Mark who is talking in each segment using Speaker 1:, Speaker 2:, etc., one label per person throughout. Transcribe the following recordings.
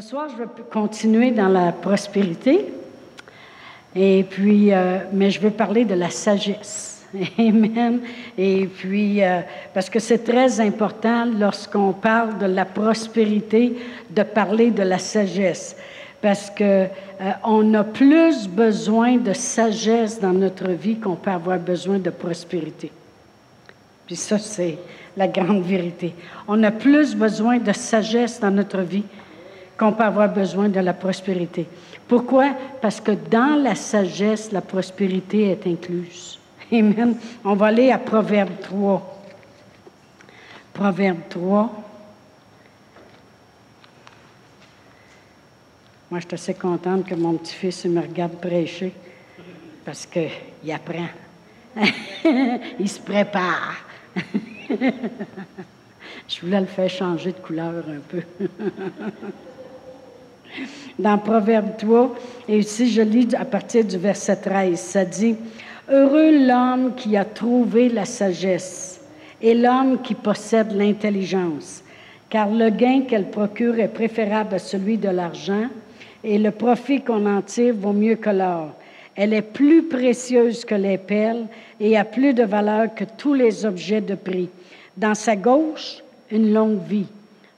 Speaker 1: Ce soir, je vais continuer dans la prospérité. Et puis, euh, mais je veux parler de la sagesse. Amen. Et puis, euh, parce que c'est très important lorsqu'on parle de la prospérité de parler de la sagesse. Parce que euh, on a plus besoin de sagesse dans notre vie qu'on peut avoir besoin de prospérité. Puis ça, c'est la grande vérité. On a plus besoin de sagesse dans notre vie qu'on peut avoir besoin de la prospérité. Pourquoi? Parce que dans la sagesse, la prospérité est incluse. Amen. On va aller à Proverbe 3. Proverbe 3. Moi, je suis assez contente que mon petit-fils me regarde prêcher parce qu'il apprend. Il se prépare. je voulais le faire changer de couleur un peu. dans Proverbe 3. Et ici, je lis à partir du verset 13. Ça dit, Heureux l'homme qui a trouvé la sagesse et l'homme qui possède l'intelligence, car le gain qu'elle procure est préférable à celui de l'argent, et le profit qu'on en tire vaut mieux que l'or. Elle est plus précieuse que les perles et a plus de valeur que tous les objets de prix. Dans sa gauche, une longue vie.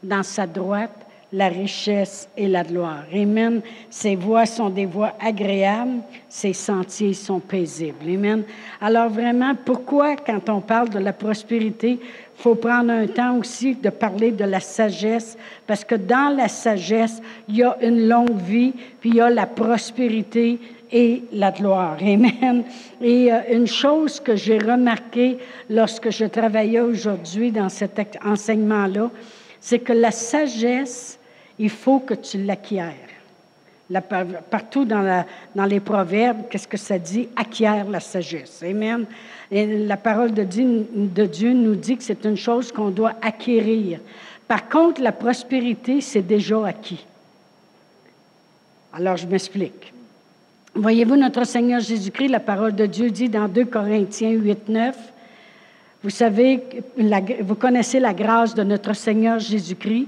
Speaker 1: Dans sa droite, la richesse et la gloire. Amen. Ses voies sont des voies agréables, ses sentiers sont paisibles. Amen. Alors vraiment, pourquoi quand on parle de la prospérité, faut prendre un temps aussi de parler de la sagesse, parce que dans la sagesse, il y a une longue vie, puis il y a la prospérité et la gloire. Amen. Et euh, une chose que j'ai remarqué lorsque je travaillais aujourd'hui dans cet enseignement-là, c'est que la sagesse il faut que tu l'acquières. partout dans, les proverbes, qu'est-ce que ça dit? Acquiert la sagesse. Amen. La parole de Dieu, de Dieu nous dit que c'est une chose qu'on doit acquérir. Par contre, la prospérité, c'est déjà acquis. Alors, je m'explique. Voyez-vous, notre Seigneur Jésus-Christ, la parole de Dieu dit dans 2 Corinthiens 8, 9, vous savez, vous connaissez la grâce de notre Seigneur Jésus-Christ,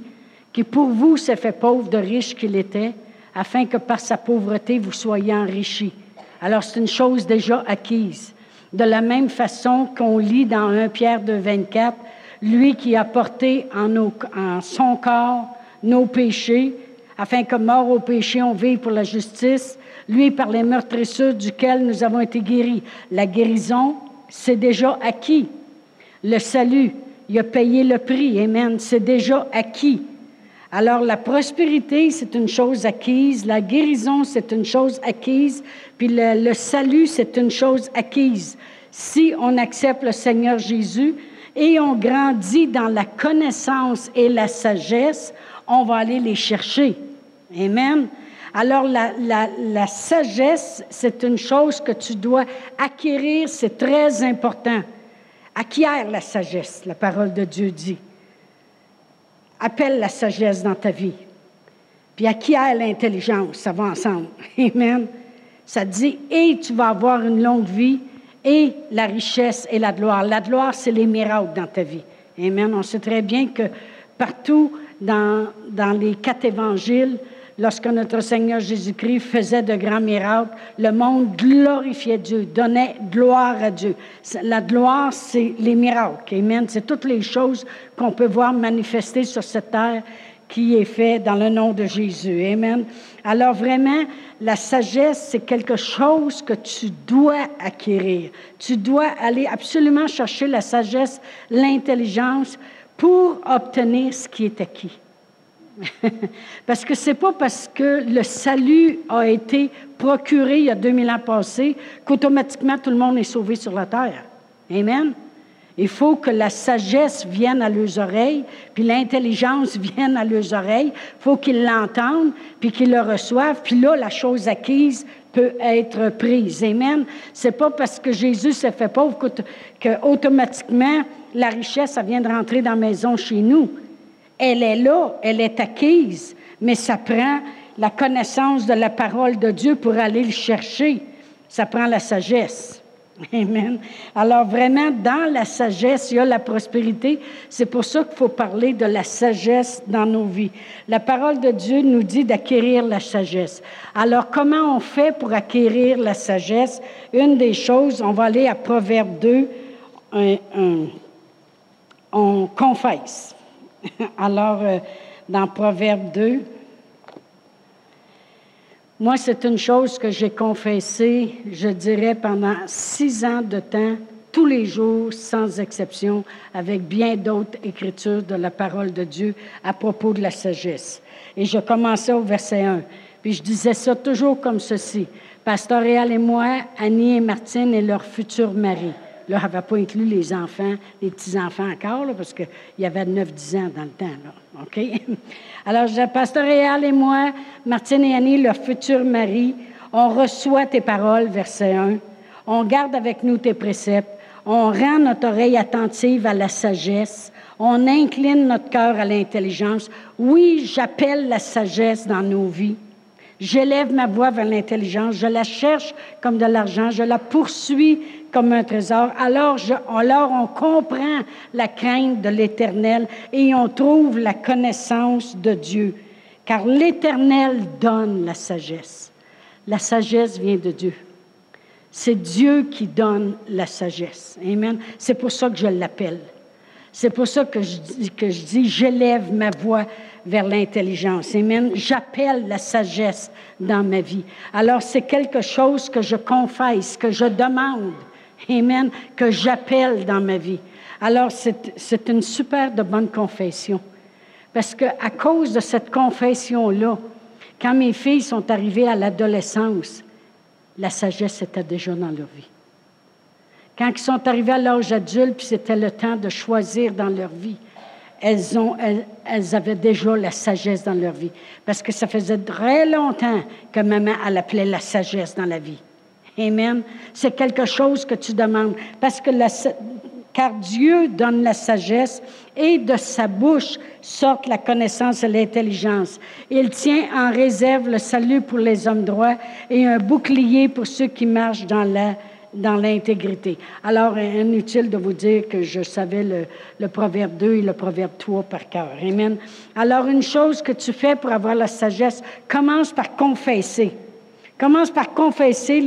Speaker 1: qui pour vous s'est fait pauvre de riche qu'il était, afin que par sa pauvreté vous soyez enrichis. Alors c'est une chose déjà acquise. De la même façon qu'on lit dans 1 Pierre de 24, lui qui a porté en, en son corps nos péchés, afin que mort au péché, on vive pour la justice, lui par les meurtrissures duquel nous avons été guéris. La guérison, c'est déjà acquis. Le salut, il a payé le prix. Amen. C'est déjà acquis. Alors la prospérité, c'est une chose acquise, la guérison, c'est une chose acquise, puis le, salut, c'est une chose acquise. Si on accepte le Seigneur Jésus et on grandit dans la connaissance et la sagesse, on va aller les chercher. Amen. Alors la, sagesse, c'est une chose que tu dois acquérir, c'est très important. Acquiert la sagesse, la parole de Dieu dit. Appelle la sagesse dans ta vie. Puis acquiert l'intelligence, ça va ensemble. Amen. Ça dit, et tu vas avoir une longue vie, et la richesse et la gloire. La gloire, c'est les miracles dans ta vie. Amen. On sait très bien que partout dans, dans les quatre évangiles, lorsque notre Seigneur Jésus-Christ faisait de grands miracles, le monde glorifiait Dieu, donnait gloire à Dieu. La gloire, c'est les miracles. Amen. C'est toutes les choses qu'on peut voir manifester sur cette terre qui est fait dans le nom de Jésus. Amen. Alors vraiment, la sagesse, c'est quelque chose que tu dois acquérir. Tu dois aller absolument chercher la sagesse, l'intelligence pour obtenir ce qui est acquis. parce que c'est pas parce que le salut a été procuré il y a 2000 ans passés qu'automatiquement tout le monde est sauvé sur la terre. Amen. Il faut que la sagesse vienne à leurs oreilles, puis l'intelligence vienne à leurs oreilles. Il faut qu'ils l'entendent, puis qu'ils le reçoivent. Puis là, la chose acquise peut être prise. Amen. C'est pas parce que Jésus s'est fait pauvre qu'automatiquement la richesse, vient de rentrer dans la maison chez nous. Elle est là, elle est acquise, mais ça prend la connaissance de la parole de Dieu pour aller le chercher. Ça prend la sagesse. Amen. Alors vraiment, dans la sagesse, il y a la prospérité. C'est pour ça qu'il faut parler de la sagesse dans nos vies. La parole de Dieu nous dit d'acquérir la sagesse. Alors comment on fait pour acquérir la sagesse? Une des choses, on va aller à Proverbe 2, on confesse. Alors, euh, dans Proverbe 2, moi, c'est une chose que j'ai confessée, je dirais, pendant six ans de temps, tous les jours, sans exception, avec bien d'autres écritures de la parole de Dieu à propos de la sagesse. Et je commençais au verset 1. Puis je disais ça toujours comme ceci. Pasteur Réal et moi, Annie et Martine et leur futur mari. Là, elle n'avait pas inclus les enfants, les petits-enfants encore, parce qu'il y avait 9-10 ans dans le temps. Là. OK? Alors, Pasteur Réal et moi, Martine et Annie, leur futur mari, on reçoit tes paroles, verset 1. On garde avec nous tes préceptes. On rend notre oreille attentive à la sagesse. On incline notre cœur à l'intelligence. Oui, j'appelle la sagesse dans nos vies. J'élève ma voix vers l'intelligence. Je la cherche comme de l'argent. Je la poursuis comme un trésor. Alors, alors on comprend la crainte de l'Éternel et on trouve la connaissance de Dieu. Car l'Éternel donne la sagesse. La sagesse vient de Dieu. C'est Dieu qui donne la sagesse. Amen. C'est pour ça que je l'appelle. C'est pour ça que je, que je dis, j'élève ma voix vers l'intelligence. Amen. J'appelle la sagesse dans ma vie. Alors, c'est quelque chose que je confesse, que je demande. Amen, que j'appelle dans ma vie. Alors, c'est une super de bonne confession. Parce qu'à cause de cette confession-là, quand mes filles sont arrivées à l'adolescence, la sagesse était déjà dans leur vie. Quand ils sont arrivés à l'âge adulte, puis c'était le temps de choisir dans leur vie, elles, elles, avaient déjà la sagesse dans leur vie. Parce que ça faisait très longtemps que maman, elle appelait la sagesse dans la vie. Amen. C'est quelque chose que tu demandes. Parce que la, car Dieu donne la sagesse et de sa bouche sortent la connaissance et l'intelligence. Il tient en réserve le salut pour les hommes droits et un bouclier pour ceux qui marchent dans la dans l'intégrité. Alors, inutile de vous dire que je savais le, le, Proverbe 2 et le Proverbe 3 par cœur. Amen. Alors, une chose que tu fais pour avoir la sagesse, commence par confesser. Commence par confesser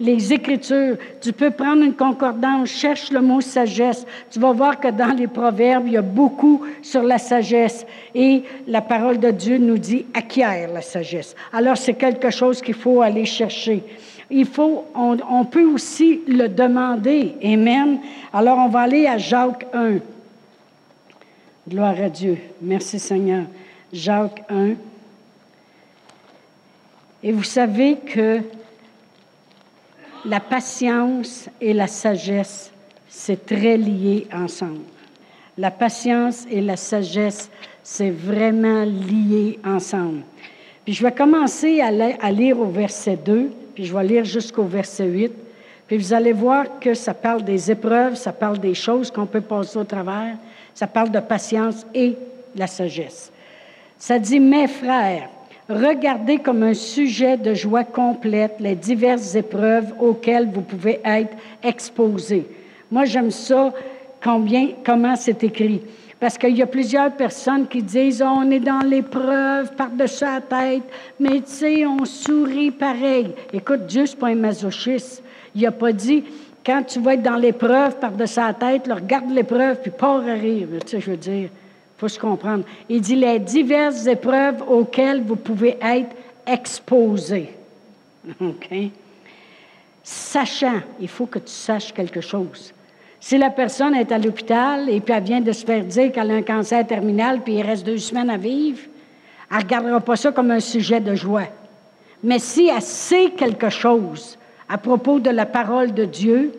Speaker 1: les, Écritures. Tu peux prendre une concordance, cherche le mot sagesse. Tu vas voir que dans les Proverbes, il y a beaucoup sur la sagesse. Et la parole de Dieu nous dit acquiert la sagesse. Alors, c'est quelque chose qu'il faut aller chercher. Il faut, on peut aussi le demander. Amen. Alors, on va aller à Jacques 1. Gloire à Dieu. Merci Seigneur. Jacques 1. Et vous savez que la patience et la sagesse, c'est très lié ensemble. La patience et la sagesse, c'est vraiment lié ensemble. Puis je vais commencer à, lire au verset 2, puis je vais lire jusqu'au verset 8. Puis vous allez voir que ça parle des épreuves, ça parle des choses qu'on peut passer au travers, ça parle de patience et la sagesse. Ça dit, mes frères, Regardez comme un sujet de joie complète les diverses épreuves auxquelles vous pouvez être exposés. Moi, j'aime ça, combien, comment c'est écrit. Parce qu'il y a plusieurs personnes qui disent on est dans l'épreuve par-dessus la tête, mais tu sais, on sourit pareil. Écoute, Dieu, n'est pas un masochiste. Il n'a pas dit quand tu vas être dans l'épreuve par-dessus la tête, regarde l'épreuve puis pas à rire. Tu sais, je veux dire Il dit les diverses épreuves auxquelles vous pouvez être exposés. OK? Sachant, il faut que tu saches quelque chose. Si la personne est à l'hôpital et puis elle vient de se faire dire qu'elle a un cancer terminal puis il reste deux semaines à vivre, elle ne regardera pas ça comme un sujet de joie. Mais si elle sait quelque chose à propos de la parole de Dieu,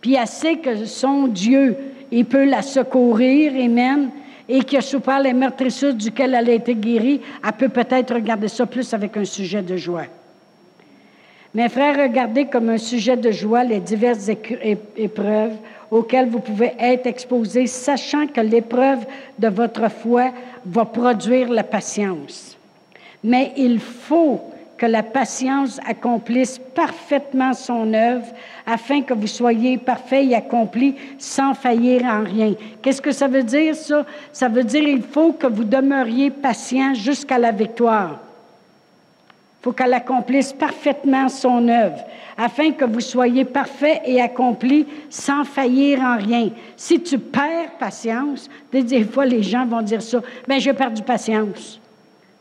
Speaker 1: puis elle sait que son Dieu, il peut la secourir, Amen, et qui a souffert les meurtrissures duquel elle a été guérie, elle peut peut-être regarder ça plus avec un sujet de joie. Mes frères, regardez comme un sujet de joie les diverses épreuves auxquelles vous pouvez être exposés, sachant que l'épreuve de votre foi va produire la patience. Mais il faut que la patience accomplisse parfaitement son œuvre, afin que vous soyez parfaits et accomplis sans faillir en rien. Qu'est-ce que ça veut dire, ça? Ça veut dire il faut que vous demeuriez patient jusqu'à la victoire. Il faut qu'elle accomplisse parfaitement son œuvre, afin que vous soyez parfaits et accomplis sans faillir en rien. Si tu perds patience, des fois les gens vont dire ça, ben j'ai perdu patience.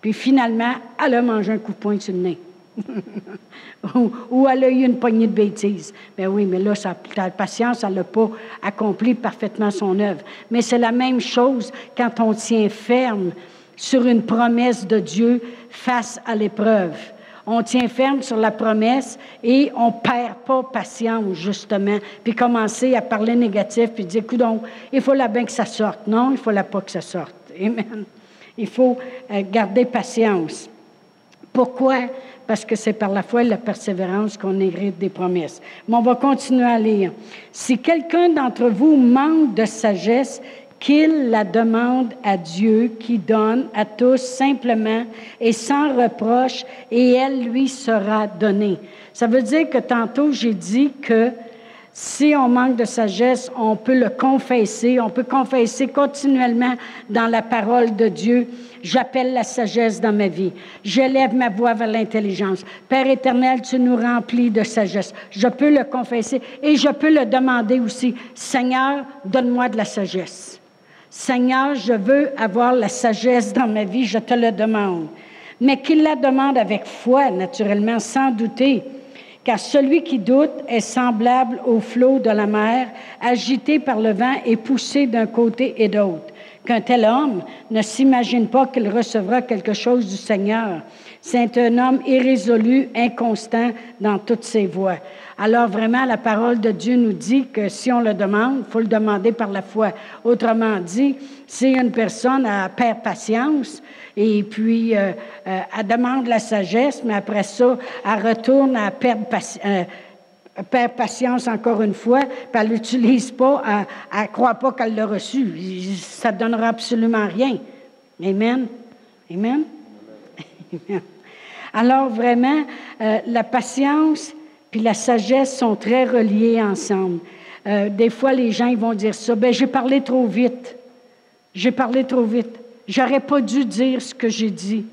Speaker 1: Puis finalement, elle a mangé un coup de poing sur le nez. ou, elle a eu une poignée de bêtises. Ben oui, mais là, sa, patience, elle n'a pas accompli parfaitement son œuvre. Mais c'est la même chose quand on tient ferme sur une promesse de Dieu face à l'épreuve. On tient ferme sur la promesse et on perd pas patience, justement, puis commencer à parler négatif, puis dire, donc, il faut la bien que ça sorte. Non, il faut la pas que ça sorte. Amen. Il faut euh, garder patience. Pourquoi? Parce que c'est par la foi et la persévérance qu'on hérite des promesses. Mais on va continuer à lire. Si quelqu'un d'entre vous manque de sagesse, qu'il la demande à Dieu qui donne à tous simplement et sans reproche, et elle lui sera donnée. Ça veut dire que tantôt j'ai dit que si on manque de sagesse, on peut le confesser, on peut confesser continuellement dans la parole de Dieu. J'appelle la sagesse dans ma vie. J'élève ma voix vers l'intelligence. Père éternel, tu nous remplis de sagesse. Je peux le confesser et je peux le demander aussi. Seigneur, donne-moi de la sagesse. Seigneur, je veux avoir la sagesse dans ma vie, je te le demande. Mais qu'il la demande avec foi, naturellement, sans douter car celui qui doute est semblable au flot de la mer, agité par le vent et poussé d'un côté et d'autre. Qu'un tel homme ne s'imagine pas qu'il recevra quelque chose du Seigneur. C'est un homme irrésolu, inconstant dans toutes ses voies. Alors vraiment, la parole de Dieu nous dit que si on le demande, faut le demander par la foi. Autrement dit, si une personne a perd patience, et puis euh, euh, elle demande la sagesse, mais après ça, elle retourne à perdre, euh, patience encore une fois, puis elle l'utilise pas, elle croit pas qu'elle l'a reçu. Ça ne donnera absolument rien. Amen. Amen. Alors vraiment, la patience puis la sagesse sont très reliées ensemble. des fois, les gens ils vont dire ça, ben j'ai parlé trop vite. J'ai parlé trop vite. J'aurais pas dû dire ce que j'ai dit.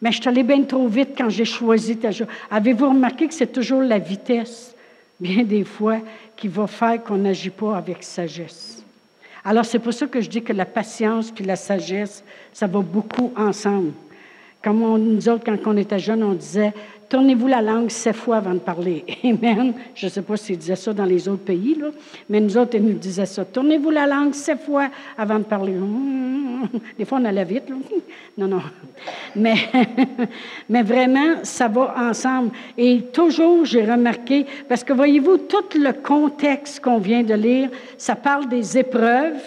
Speaker 1: Mais je suis allée bien trop vite quand j'ai choisi ta joie. Avez-vous remarqué que c'est toujours la vitesse, bien des fois, qui va faire qu'on n'agit pas avec sagesse? Alors, c'est pour ça que je dis que la patience puis la sagesse, ça va beaucoup ensemble. Comme on, nous autres, quand on était jeunes, on disait Tournez-vous la langue sept fois avant de parler. Amen. Je ne sais pas s'ils disaient ça dans les autres pays, mais nous autres, ils nous disaient ça. Tournez-vous la langue sept fois avant de parler. Des fois, on allait vite. Non, non. Mais, mais vraiment, ça va ensemble. Et toujours, j'ai remarqué, parce que voyez-vous, tout le contexte qu'on vient de lire, ça parle des épreuves,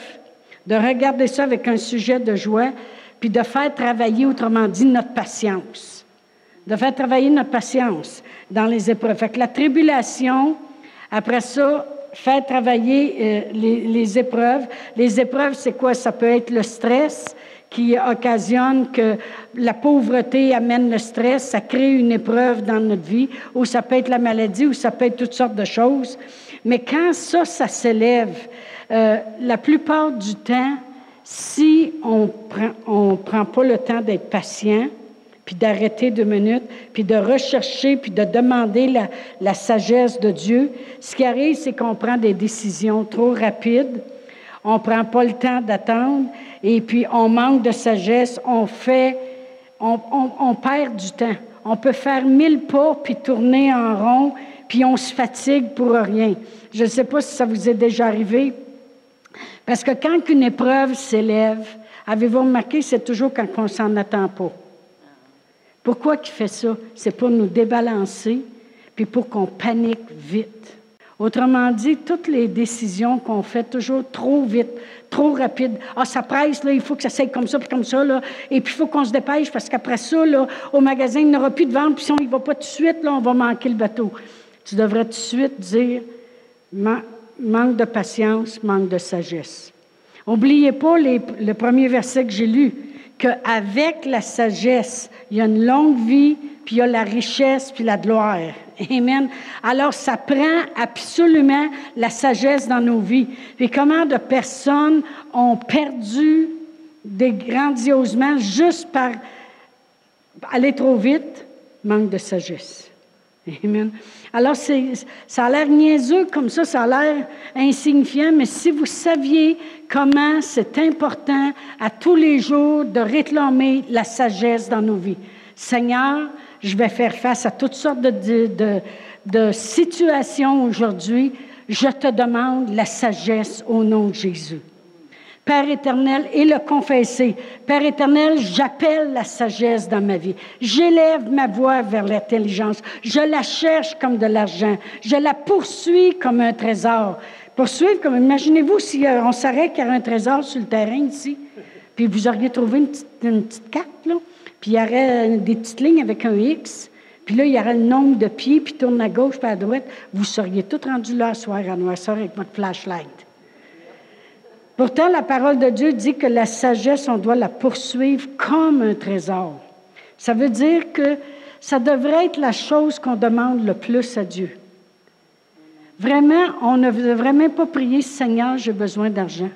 Speaker 1: de regarder ça avec un sujet de joie, puis de faire travailler, autrement dit, notre patience de faire travailler notre patience dans les épreuves. Fait que la tribulation, après ça, faire travailler euh, les, les, épreuves. Les épreuves, c'est quoi? Ça peut être le stress qui occasionne que la pauvreté amène le stress, ça crée une épreuve dans notre vie, ou ça peut être la maladie, ou ça peut être toutes sortes de choses. Mais quand ça, ça s'élève, euh, la plupart du temps, si on prend, on prend pas le temps d'être patient, puis d'arrêter deux minutes, puis de rechercher, puis de demander la, la sagesse de Dieu. Ce qui arrive, c'est qu'on prend des décisions trop rapides, on ne prend pas le temps d'attendre, et puis on manque de sagesse, on fait, on, on, perd du temps. On peut faire mille pas, puis tourner en rond, puis on se fatigue pour rien. Je ne sais pas si ça vous est déjà arrivé, parce que quand une épreuve s'élève, avez-vous remarqué, c'est toujours quand on s'en attend pas. Pourquoi il fait ça? C'est pour nous débalancer, puis pour qu'on panique vite. Autrement dit, toutes les décisions qu'on fait toujours trop vite, trop rapide. Ah, ça presse, là, il faut que ça s'aille comme ça, puis comme ça. Et puis, il faut qu'on se dépêche parce qu'après ça, au magasin, il n'y aura plus de vente, puis si on n'y va pas tout de suite, là, on va manquer le bateau. Tu devrais tout de suite dire manque de patience, manque de sagesse. N'oubliez pas le premier verset que j'ai lu qu'avec la sagesse, il y a une longue vie, puis il y a la richesse, puis la gloire. Amen. Alors, ça prend absolument la sagesse dans nos vies. Et comment de personnes ont perdu des grandiosement juste par aller trop vite, manque de sagesse. Alors, ça a l'air niaiseux comme ça, ça a l'air insignifiant, mais si vous saviez comment c'est important à tous les jours de réclamer la sagesse dans nos vies. Seigneur, je vais faire face à toutes sortes de situations aujourd'hui. Je te demande la sagesse au nom de Jésus. Père éternel, et le confesser. Père éternel, j'appelle la sagesse dans ma vie. J'élève ma voix vers l'intelligence. Je la cherche comme de l'argent. Je la poursuis comme un trésor. Poursuivre comme, imaginez-vous si euh, on s'arrête qu'il y a un trésor sur le terrain ici, puis vous auriez trouvé une petite, carte, là, puis il y aurait des petites lignes avec un X, puis là, il y aurait le nombre de pieds, puis tourne à gauche, puis à droite. Vous seriez tout rendu là, soir à noirceur avec votre flashlight. Pourtant, la parole de Dieu dit que la sagesse, on doit la poursuivre comme un trésor. Ça veut dire que ça devrait être la chose qu'on demande le plus à Dieu. Vraiment, on ne devrait même pas prier Seigneur, j'ai besoin d'argent.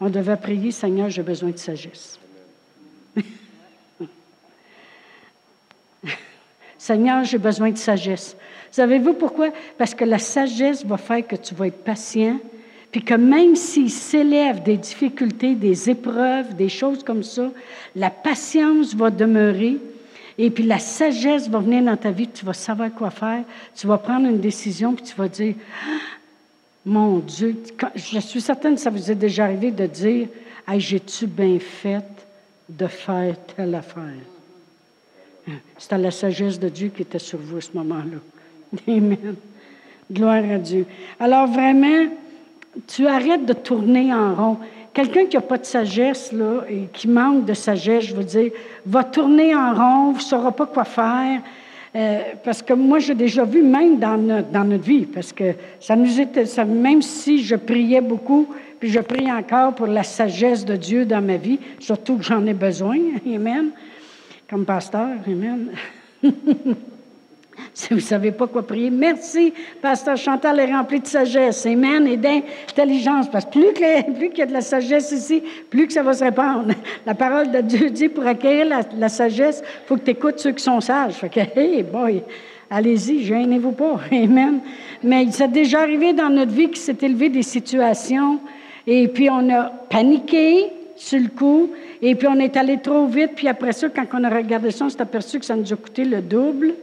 Speaker 1: On devrait prier Seigneur, j'ai besoin de sagesse. Seigneur, j'ai besoin de sagesse. Savez-vous pourquoi? Parce que la sagesse va faire que tu vas être patient, puis que même s'il s'élève des difficultés, des épreuves, des choses comme ça, la patience va demeurer et puis la sagesse va venir dans ta vie, tu vas savoir quoi faire, tu vas prendre une décision, puis tu vas dire, mon Dieu, je suis certaine que ça vous est déjà arrivé de dire, hey, j'ai-tu bien fait de faire telle affaire? C'était la sagesse de Dieu qui était sur vous à ce moment-là. Amen. Gloire à Dieu. Alors vraiment, tu arrêtes de tourner en rond. Quelqu'un qui n'a pas de sagesse, là, et qui manque de sagesse, je veux dire, va tourner en rond, ne saura pas quoi faire. Euh, parce que moi, j'ai déjà vu, même dans notre, dans notre vie, parce que ça nous était, ça, même si je priais beaucoup, puis je prie encore pour la sagesse de Dieu dans ma vie, surtout que j'en ai besoin, Amen, comme pasteur, Amen. Si vous ne savez pas quoi prier, merci. Pasteur Chantal est rempli de sagesse, amen, et d'intelligence. Parce que plus qu'il y a de la sagesse ici, plus que ça va se répandre. La parole de Dieu dit pour acquérir la, sagesse, il faut que tu écoutes ceux qui sont sages. Fait que, hey boy, allez-y, gênez-vous pas, amen. Mais il s'est déjà arrivé dans notre vie qu'il s'est élevé des situations, et puis on a paniqué sur le coup, et puis on est allé trop vite, puis après ça, quand on a regardé ça, on s'est aperçu que ça nous a coûté le double.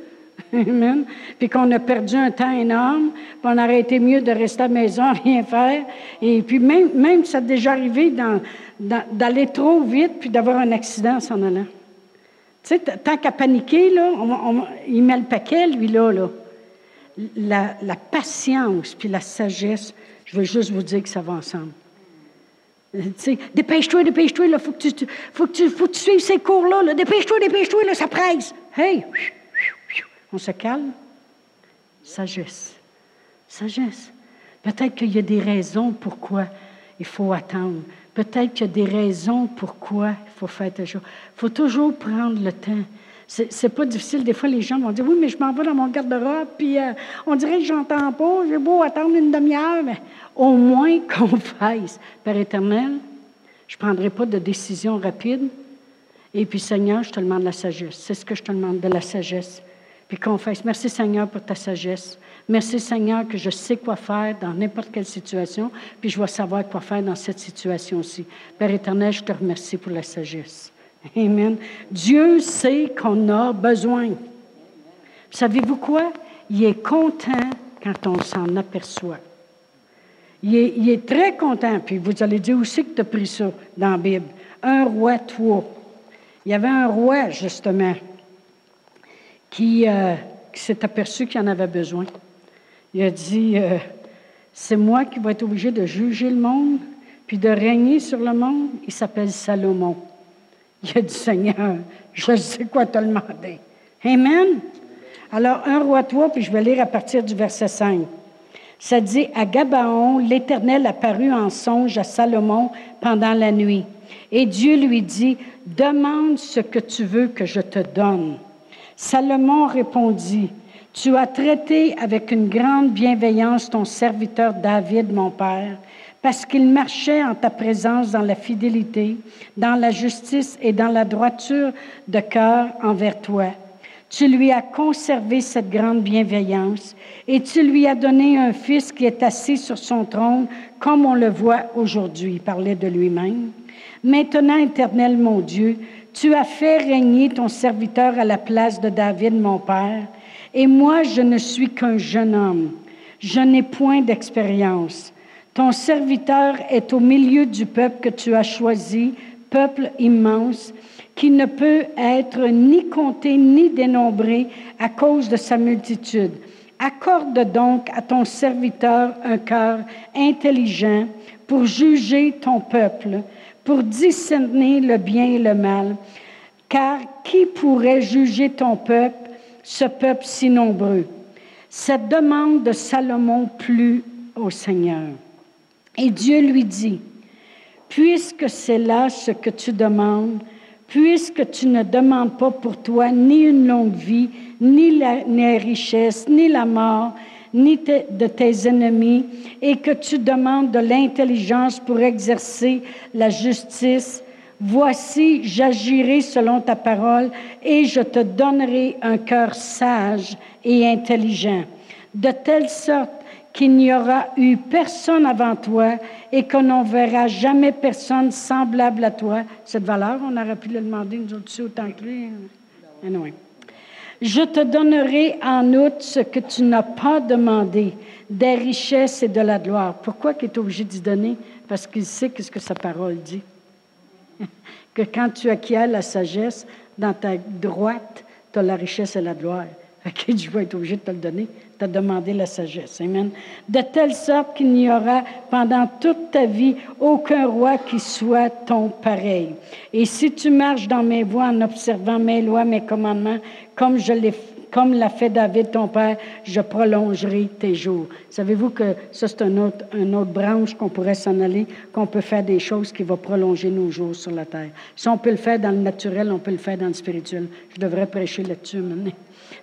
Speaker 1: Amen. Puis qu'on a perdu un temps énorme, puis on aurait été mieux de rester à la maison, rien faire. Et puis même, même ça a déjà arrivé d'aller trop vite, puis d'avoir un accident en s'en allant. Tu sais, tant qu'à paniquer, là, il met le paquet, lui, là. La, patience puis la sagesse, je veux juste vous dire que ça va ensemble. Tu sais, dépêche-toi, dépêche-toi, il faut, que tu, faut, que tu, faut que tu suives ces cours-là. Là. Dépêche-toi, dépêche-toi, ça presse. Hey! On se calme? Sagesse. Sagesse. Peut-être qu'il y a des raisons pourquoi il faut attendre. Peut-être qu'il y a des raisons pourquoi il faut faire tes choses. Il faut toujours prendre le temps. C'est pas difficile. Des fois, les gens vont dire Oui, mais je m'en vais dans mon garde-robe, puis euh, on dirait que j'entends pas, j'ai beau attendre une demi-heure, mais au moins qu'on fasse. Père éternel, je ne prendrai pas de décision rapide. Et puis, Seigneur, je te demande la sagesse. C'est ce que je te demande, de la sagesse puis confesse. Merci Seigneur pour ta sagesse. Merci Seigneur que je sais quoi faire dans n'importe quelle situation, puis je vais savoir quoi faire dans cette situation-ci. Père éternel, je te remercie pour la sagesse. Amen. Dieu sait qu'on a besoin. Savez-vous quoi? Il est content quand on s'en aperçoit. Il est, il est, très content. Puis vous allez dire aussi que tu as pris ça dans la Bible? Un roi, toi. Il y avait un roi, justement, euh, qui, s'est aperçu qu'il en avait besoin. Il a dit, euh, c'est moi qui vais être obligé de juger le monde, puis de régner sur le monde. Il s'appelle Salomon. Il a dit, Seigneur, je sais quoi te demander. Amen. Alors, un roi toi, puis je vais lire à partir du verset 5. Ça dit, à Gabaon, l'Éternel apparut en songe à Salomon pendant la nuit. Et Dieu lui dit, demande ce que tu veux que je te donne. Salomon répondit, tu as traité avec une grande bienveillance ton serviteur David, mon père, parce qu'il marchait en ta présence dans la fidélité, dans la justice et dans la droiture de cœur envers toi. Tu lui as conservé cette grande bienveillance et tu lui as donné un fils qui est assis sur son trône comme on le voit aujourd'hui. Il parlait de lui-même. Maintenant, éternel mon Dieu, tu as fait régner ton serviteur à la place de David, mon père, et moi je ne suis qu'un jeune homme. Je n'ai point d'expérience. Ton serviteur est au milieu du peuple que tu as choisi, peuple immense, qui ne peut être ni compté ni dénombré à cause de sa multitude. Accorde donc à ton serviteur un cœur intelligent pour juger ton peuple, pour discerner le bien et le mal. Car qui pourrait juger ton peuple, ce peuple si nombreux? Cette demande de Salomon plut au Seigneur. Et Dieu lui dit, puisque c'est là ce que tu demandes, puisque tu ne demandes pas pour toi ni une longue vie, ni la, richesse, ni la mort, ni de tes ennemis, et que tu demandes de l'intelligence pour exercer la justice, voici, j'agirai selon ta parole, et je te donnerai un cœur sage et intelligent, de telle sorte qu'il n'y aura eu personne avant toi et qu'on n'en verra jamais personne semblable à toi. Cette valeur, on aurait pu le demander, nous autres, autant que lui. Anyway. Je te donnerai en outre ce que tu n'as pas demandé, des richesses et de la gloire. Pourquoi qu'il est obligé d'y donner? Parce qu'il sait ce que sa parole dit. que quand tu acquiers la sagesse, dans ta droite, tu as la richesse et la gloire. Ok, je vais être obligé de te le donner t'a demandé la sagesse. Amen. De telle sorte qu'il n'y aura pendant toute ta vie aucun roi qui soit ton pareil. Et si tu marches dans mes voies en observant mes lois, mes commandements, comme je l'ai comme l'a fait David, ton père, je prolongerai tes jours. Savez-vous que ça, c'est un autre, une autre branche qu'on pourrait s'en aller, qu'on peut faire des choses qui vont prolonger nos jours sur la terre? Si on peut le faire dans le naturel, on peut le faire dans le spirituel. Je devrais prêcher là-dessus maintenant.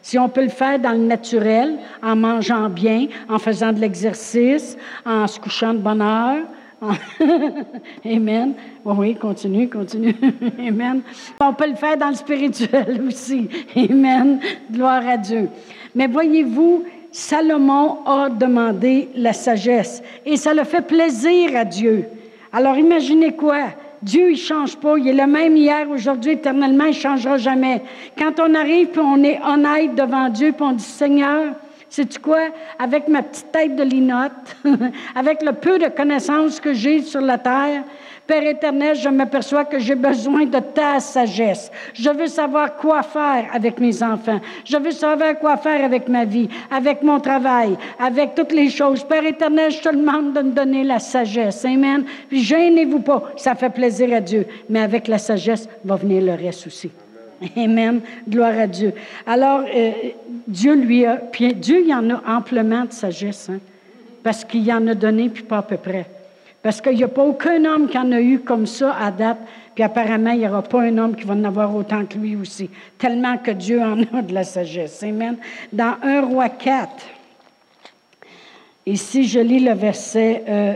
Speaker 1: Si on peut le faire dans le naturel, en mangeant bien, en faisant de l'exercice, en se couchant de bonne heure, Amen. Oui, continue, continue. Amen. On peut le faire dans le spirituel aussi. Amen. Gloire à Dieu. Mais voyez-vous, Salomon a demandé la sagesse et ça le fait plaisir à Dieu. Alors imaginez quoi? Dieu, il change pas. Il est le même hier, aujourd'hui, éternellement. Il changera jamais. Quand on arrive, puis on est honnête devant Dieu, puis on dit, Seigneur, sais-tu quoi? Avec ma petite tête de linotte, avec le peu de connaissances que j'ai sur la terre, Père éternel, je m'aperçois que j'ai besoin de ta sagesse. Je veux savoir quoi faire avec mes enfants. Je veux savoir quoi faire avec ma vie, avec mon travail, avec toutes les choses. Père éternel, je te demande de me donner la sagesse. Amen. Puis gênez-vous pas, ça fait plaisir à Dieu. Mais avec la sagesse va venir le reste aussi. Amen. Gloire à Dieu. Alors, euh, Dieu lui a. Puis Dieu, il en a amplement de sagesse, hein, parce qu'il en a donné, puis pas à peu près. Parce qu'il n'y a pas aucun homme qui en a eu comme ça à date, puis apparemment, il n'y aura pas un homme qui va en avoir autant que lui aussi, tellement que Dieu en a de la sagesse. Amen. Dans 1 roi 4, ici, je lis le verset, euh,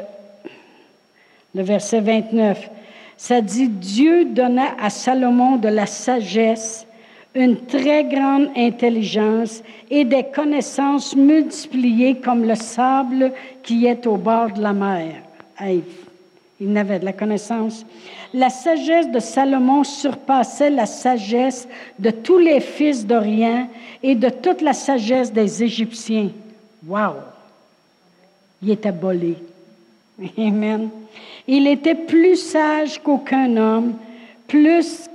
Speaker 1: le verset 29. Ça dit, Dieu donna à Salomon de la sagesse, une très grande intelligence et des connaissances multipliées comme le sable qui est au bord de la mer. Il n'avait de la connaissance. La sagesse de Salomon surpassait la sagesse de tous les fils d'Orient et de toute la sagesse des Égyptiens. Wow! Il était bolé. Amen. Il était plus sage qu'aucun homme, plus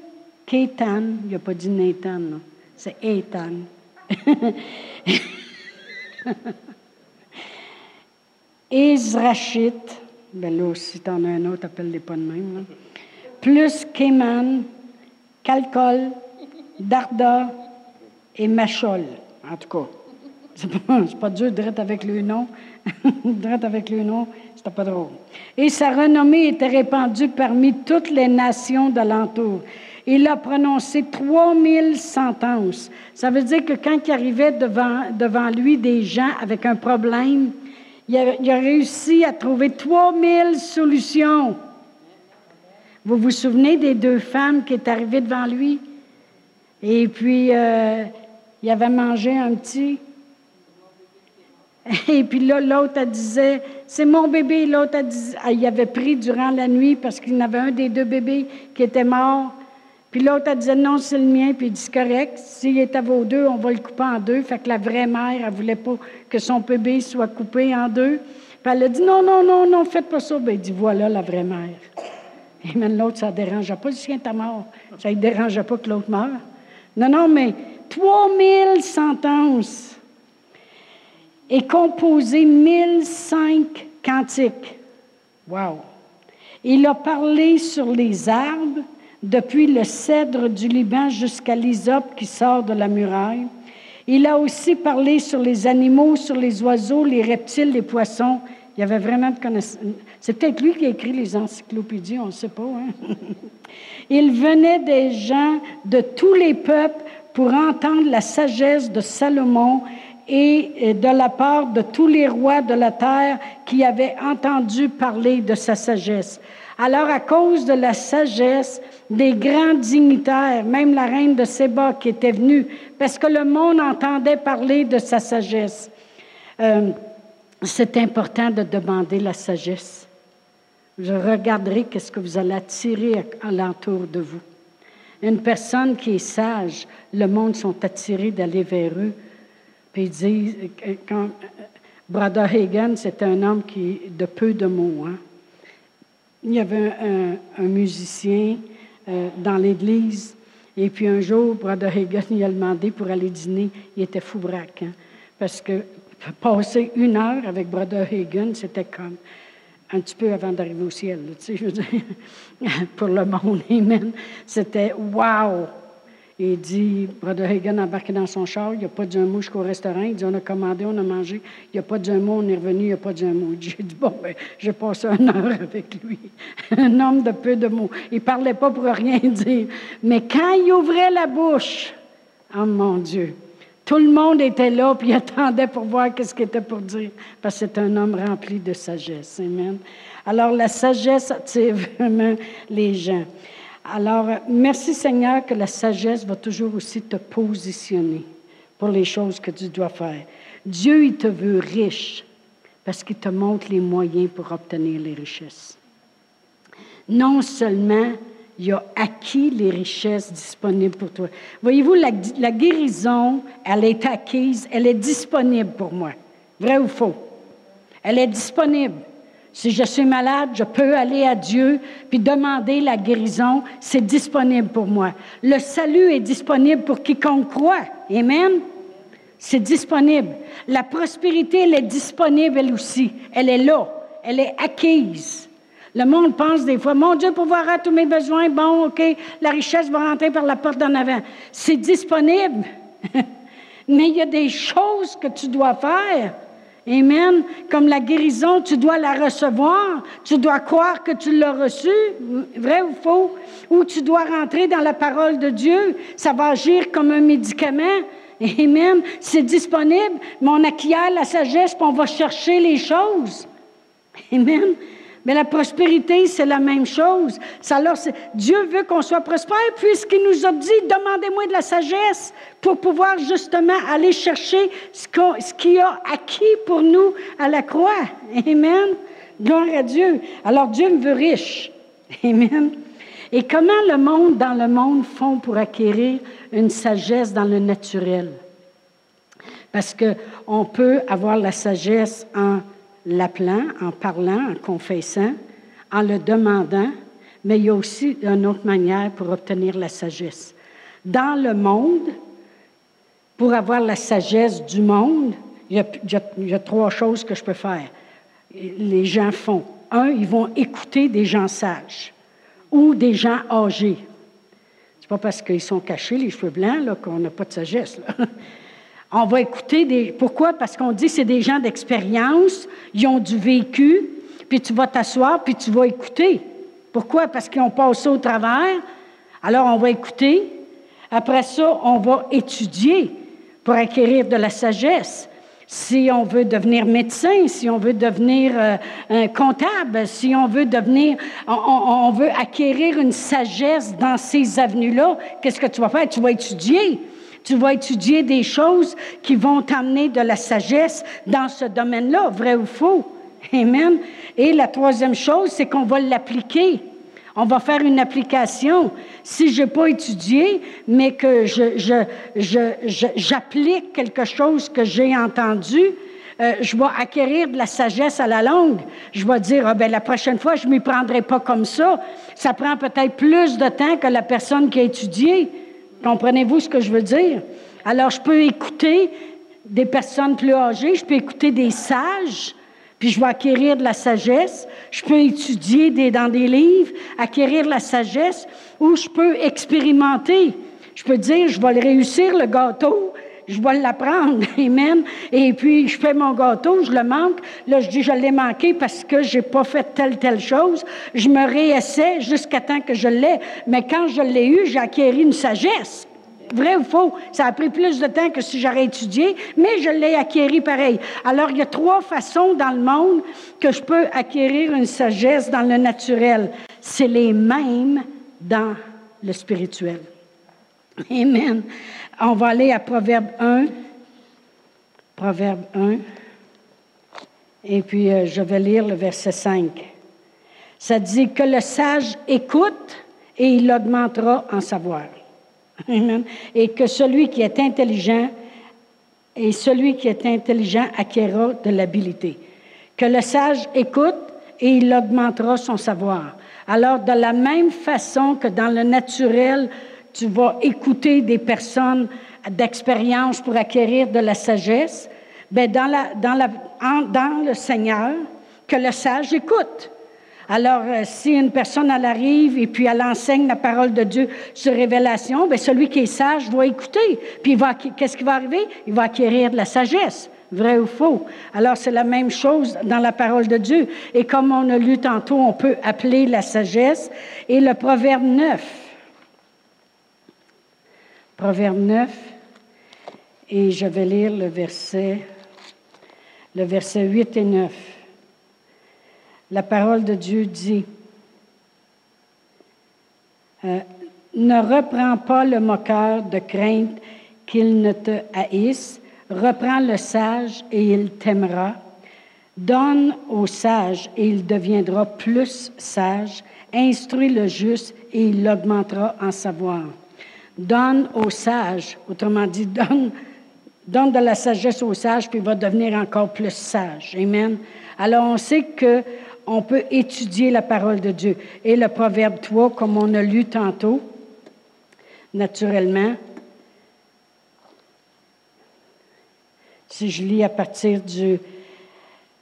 Speaker 1: qu'Étan. Il n'a pas dit Nathan, c'est Étan. Ezrachite, ben là aussi, t'en as un autre, appelle-les pas de même. Plus qu'Eman, Calcol, Darda et Machol, en tout cas. C'est pas, pas dur, direct avec le nom. direct avec le nom, C'était pas drôle. Et sa renommée était répandue parmi toutes les nations d'alentour. Il a prononcé 3000 sentences. Ça veut dire que quand il arrivait devant, devant lui des gens avec un problème, il a, réussi à trouver 3000 solutions. Vous vous souvenez des deux femmes qui étaient arrivées devant lui? Et puis, euh, il avait mangé un petit. Et puis là, l'autre, elle disait, c'est mon bébé. L'autre, elle disait, il avait pris durant la nuit parce qu'il y avait un des deux bébés qui était mort. Puis l'autre, elle disait, non, c'est le mien. Puis il dit, correct, s'il est à vos deux, on va le couper en deux. Fait que la vraie mère, elle voulait pas que son bébé soit coupé en deux. Puis elle a dit, non, non, non, non, faites pas ça. Ben, il dit, voilà la vraie mère. Et même l'autre, ça ne dérangeait pas. Le chien est mort. Ça ne dérangeait pas que l'autre meure. Non, non, mais 3000 sentences et composé 1005 cantiques. Wow! Il a parlé sur les arbres, depuis le cèdre du Liban jusqu'à l'hysope qui sort de la muraille. Il a aussi parlé sur les animaux, sur les oiseaux, les reptiles, les poissons. Il y avait vraiment de connaissances. C'est peut-être lui qui a écrit les encyclopédies, on ne sait pas. Hein? Il venait des gens de tous les peuples pour entendre la sagesse de Salomon et de la part de tous les rois de la terre qui avaient entendu parler de sa sagesse. Alors, à cause de la sagesse des grands dignitaires, même la reine de Séba qui était venue, parce que le monde entendait parler de sa sagesse, euh, c'est important de demander la sagesse. Je regarderai qu'est-ce que vous allez attirer alentour de vous. Une personne qui est sage, le monde sont attirés d'aller vers eux. Puis ils disent, quand Brother Hagan, c'était un homme qui de peu de mots. Hein. Il y avait un, musicien euh, dans l'église, et puis un jour, Brother Hagan, il a demandé pour aller dîner. Il était fou braque, hein, parce que passer une heure avec Brother Hagan, c'était comme un petit peu avant d'arriver au ciel, tu sais, je veux dire, pour le monde, amen. C'était wow! Il dit, Brother Hagan a embarqué dans son char, il n'a pas dit un mot jusqu'au restaurant. Il dit, on a commandé, on a mangé, il n'a pas dit un mot, on est revenu, il n'a pas dit un mot. J'ai dit, bon, ben, j'ai passé une heure avec lui. un homme de peu de mots. Il ne parlait pas pour rien dire. Mais quand il ouvrait la bouche, oh mon Dieu, tout le monde était là, puis il attendait pour voir qu'est-ce qu'il était pour dire, parce que c'est un homme rempli de sagesse. Amen. Alors, la sagesse attire vraiment les gens. Alors, merci Seigneur que la sagesse va toujours aussi te positionner pour les choses que tu dois faire. Dieu, il te veut riche parce qu'il te montre les moyens pour obtenir les richesses. Non seulement il a acquis les richesses disponibles pour toi. Voyez-vous, la, guérison, elle est acquise, elle est disponible pour moi. Vrai ou faux? Elle est disponible. Si je suis malade, je peux aller à Dieu puis demander la guérison. C'est disponible pour moi. Le salut est disponible pour quiconque croit. Amen. C'est disponible. La prospérité, elle est disponible elle aussi. Elle est là. Elle est acquise. Le monde pense des fois, mon Dieu, pour à tous mes besoins, bon, OK, la richesse va rentrer par la porte d'en avant. C'est disponible. Mais il y a des choses que tu dois faire Amen. Comme la guérison, tu dois la recevoir. Tu dois croire que tu l'as reçue. Vrai ou faux? Ou tu dois rentrer dans la parole de Dieu. Ça va agir comme un médicament. Amen. C'est disponible, mais on acquiert la sagesse, puis on va chercher les choses. Amen. Mais la prospérité, c'est la même chose. Alors, Dieu veut qu'on soit prospère puisqu'il nous a dit, demandez-moi de la sagesse pour pouvoir justement aller chercher ce qu'il a acquis pour nous à la croix. Amen. Gloire à Dieu. Alors, Dieu me veut riche. Amen. Et comment le monde dans le monde font pour acquérir une sagesse dans le naturel? Parce qu'on peut avoir la sagesse en l'appelant, en parlant, en confessant, en le demandant, mais il y a aussi une autre manière pour obtenir la sagesse. Dans le monde, pour avoir la sagesse du monde, il y, a, trois choses que je peux faire. Les gens font. Un, ils vont écouter des gens sages ou des gens âgés. C'est pas parce qu'ils sont cachés, les cheveux blancs, qu'on n'a pas de sagesse. On va écouter des. Pourquoi? Parce qu'on dit que c'est des gens d'expérience, ils ont du vécu, puis tu vas t'asseoir, puis tu vas écouter. Pourquoi? Parce qu'ils ont passé au travers. Alors, on va écouter. Après ça, on va étudier pour acquérir de la sagesse. Si on veut devenir médecin, si on veut devenir euh, comptable, si on veut devenir, on veut acquérir une sagesse dans ces avenues-là, qu'est-ce que tu vas faire? Tu vas étudier. Tu vas étudier des choses qui vont t'amener de la sagesse dans ce domaine-là, vrai ou faux. Amen. Et la troisième chose, c'est qu'on va l'appliquer. On va faire une application. Si je n'ai pas étudié, mais que je, je, j'applique quelque chose que j'ai entendu, euh, je vais acquérir de la sagesse à la longue. Je vais dire, ah, ben, la prochaine fois, je ne m'y prendrai pas comme ça. Ça prend peut-être plus de temps que la personne qui a étudié. Comprenez-vous ce que je veux dire? Alors, je peux écouter des personnes plus âgées, je peux écouter des sages, puis je vais acquérir de la sagesse. Je peux étudier dans des livres, acquérir la sagesse, ou je peux expérimenter. Je peux dire, je vais réussir le gâteau, je vais l'apprendre, amen. Et puis, je fais mon gâteau, je le manque. Là, je dis, je l'ai manqué parce que j'ai pas fait telle, telle chose. Je me réessaie jusqu'à temps que je l'ai. Mais quand je l'ai eu, j'ai acquéri une sagesse. Vrai ou faux? Ça a pris plus de temps que si j'aurais étudié, mais je l'ai acquéri pareil. Alors, il y a trois façons dans le monde que je peux acquérir une sagesse dans le naturel. C'est les mêmes dans le spirituel. Amen. On va aller à Proverbe 1. Proverbe 1. Et puis, euh, je vais lire le verset 5. Ça dit que le sage écoute et il augmentera en savoir. Et que celui qui est intelligent et celui qui est intelligent de l'habilité. Que le sage écoute et il augmentera son savoir. Alors, de la même façon que dans le naturel, tu vas écouter des personnes d'expérience pour acquérir de la sagesse, bien, dans, la, dans, la, dans le Seigneur, que le sage écoute. Alors, euh, si une personne, elle arrive et puis elle enseigne la parole de Dieu sur révélation, bien, celui qui est sage doit écouter. Puis, qu'est-ce qui va arriver? Il va acquérir de la sagesse. Vrai ou faux? Alors, c'est la même chose dans la parole de Dieu. Et comme on a lu tantôt, on peut appeler la sagesse. Et le proverbe 9. Proverbe 9. Et je vais lire le verset, le verset 8 et 9 la parole de Dieu dit, euh, ne reprends pas le moqueur de crainte qu'il ne te haïsse, reprends le sage et il t'aimera. Donne au sage et il deviendra plus sage. Instruis le juste et il augmentera en savoir. Donne au sage, autrement dit, donne, donne de la sagesse au sage, puis va devenir encore plus sage. Amen. Alors on sait que on peut étudier la parole de Dieu. Et le Proverbe 3, comme on a lu tantôt, naturellement, si je lis à partir du,